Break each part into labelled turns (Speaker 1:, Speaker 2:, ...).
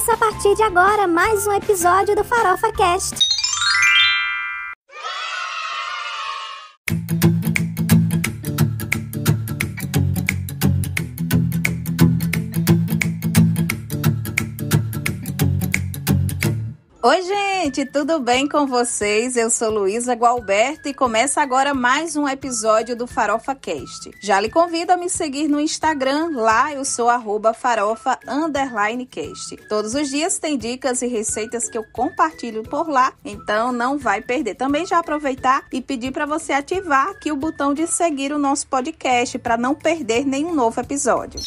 Speaker 1: Começa a partir de agora mais um episódio do Farofa Cast.
Speaker 2: Oi, gente, tudo bem com vocês? Eu sou Luísa Gualberto e começa agora mais um episódio do Farofa Cast. Já lhe convido a me seguir no Instagram, lá eu sou arroba farofa cast. Todos os dias tem dicas e receitas que eu compartilho por lá, então não vai perder. Também já aproveitar e pedir para você ativar aqui o botão de seguir o nosso podcast para não perder nenhum novo episódio.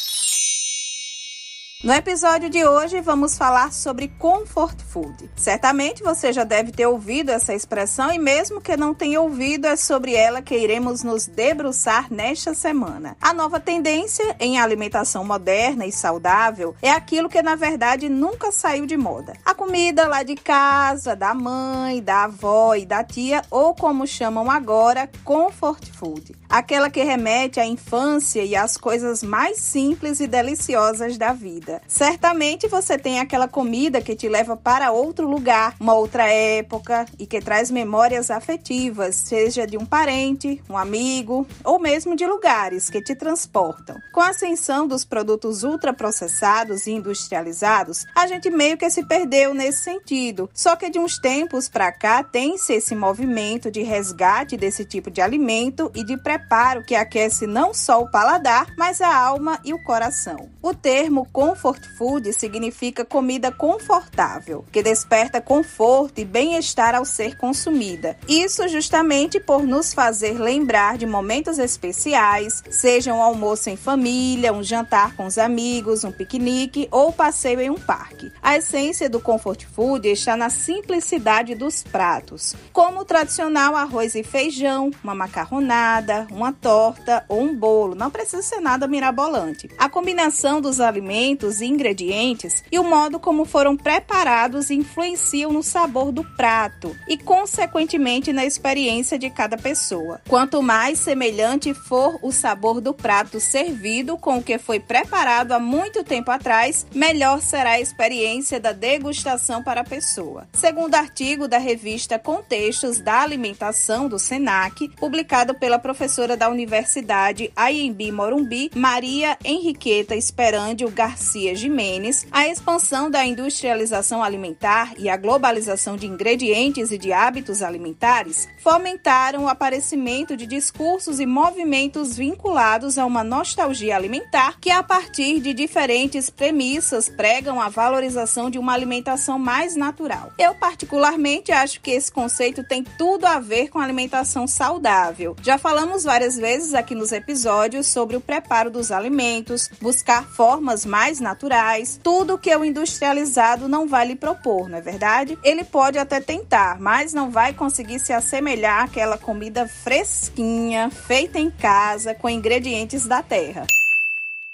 Speaker 2: No episódio de hoje vamos falar sobre comfort food. Certamente você já deve ter ouvido essa expressão e mesmo que não tenha ouvido, é sobre ela que iremos nos debruçar nesta semana. A nova tendência em alimentação moderna e saudável é aquilo que na verdade nunca saiu de moda. A comida lá de casa, da mãe, da avó e da tia, ou como chamam agora, comfort food. Aquela que remete à infância e às coisas mais simples e deliciosas da vida. Certamente você tem aquela comida que te leva para outro lugar, uma outra época e que traz memórias afetivas, seja de um parente, um amigo ou mesmo de lugares que te transportam. Com a ascensão dos produtos ultraprocessados e industrializados, a gente meio que se perdeu nesse sentido. Só que de uns tempos para cá tem-se esse movimento de resgate desse tipo de alimento e de preparo que aquece não só o paladar, mas a alma e o coração. O termo Comfort food significa comida confortável, que desperta conforto e bem-estar ao ser consumida. Isso justamente por nos fazer lembrar de momentos especiais, seja um almoço em família, um jantar com os amigos, um piquenique ou passeio em um parque. A essência do comfort food está na simplicidade dos pratos, como o tradicional arroz e feijão, uma macarronada, uma torta ou um bolo. Não precisa ser nada mirabolante. A combinação dos alimentos os ingredientes e o modo como foram preparados influenciam no sabor do prato e, consequentemente, na experiência de cada pessoa. Quanto mais semelhante for o sabor do prato servido com o que foi preparado há muito tempo atrás, melhor será a experiência da degustação para a pessoa. Segundo artigo da revista Contextos da Alimentação do SENAC, publicado pela professora da Universidade AMB Morumbi, Maria Henriqueta Esperândio Garcia Jimenez, a expansão da industrialização alimentar e a globalização de ingredientes e de hábitos alimentares fomentaram o aparecimento de discursos e movimentos vinculados a uma nostalgia alimentar que, a partir de diferentes premissas, pregam a valorização de uma alimentação mais natural. Eu, particularmente, acho que esse conceito tem tudo a ver com alimentação saudável. Já falamos várias vezes aqui nos episódios sobre o preparo dos alimentos, buscar formas mais naturais tudo que o industrializado não vai lhe propor, não é verdade? Ele pode até tentar, mas não vai conseguir se assemelhar àquela comida fresquinha, feita em casa, com ingredientes da terra.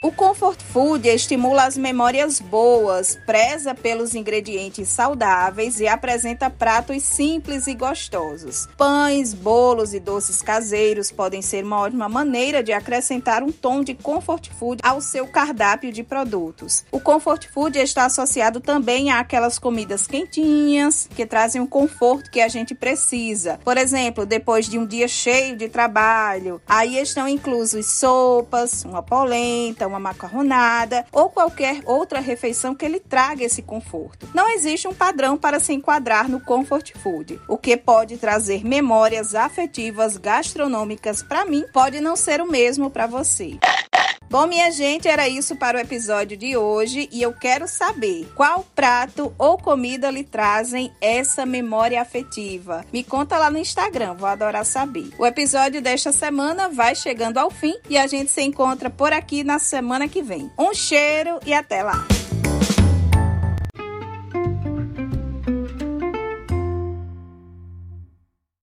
Speaker 2: O comfort food estimula as memórias boas, preza pelos ingredientes saudáveis e apresenta pratos simples e gostosos. Pães, bolos e doces caseiros podem ser uma ótima maneira de acrescentar um tom de comfort food ao seu cardápio de produtos. O comfort food está associado também àquelas comidas quentinhas que trazem o conforto que a gente precisa. Por exemplo, depois de um dia cheio de trabalho, aí estão inclusos sopas, uma polenta, uma macarronada ou qualquer outra refeição que lhe traga esse conforto. Não existe um padrão para se enquadrar no comfort food. O que pode trazer memórias afetivas gastronômicas para mim pode não ser o mesmo para você. Bom, minha gente, era isso para o episódio de hoje e eu quero saber qual prato ou comida lhe trazem essa memória afetiva. Me conta lá no Instagram, vou adorar saber. O episódio desta semana vai chegando ao fim e a gente se encontra por aqui na semana que vem. Um cheiro e até lá!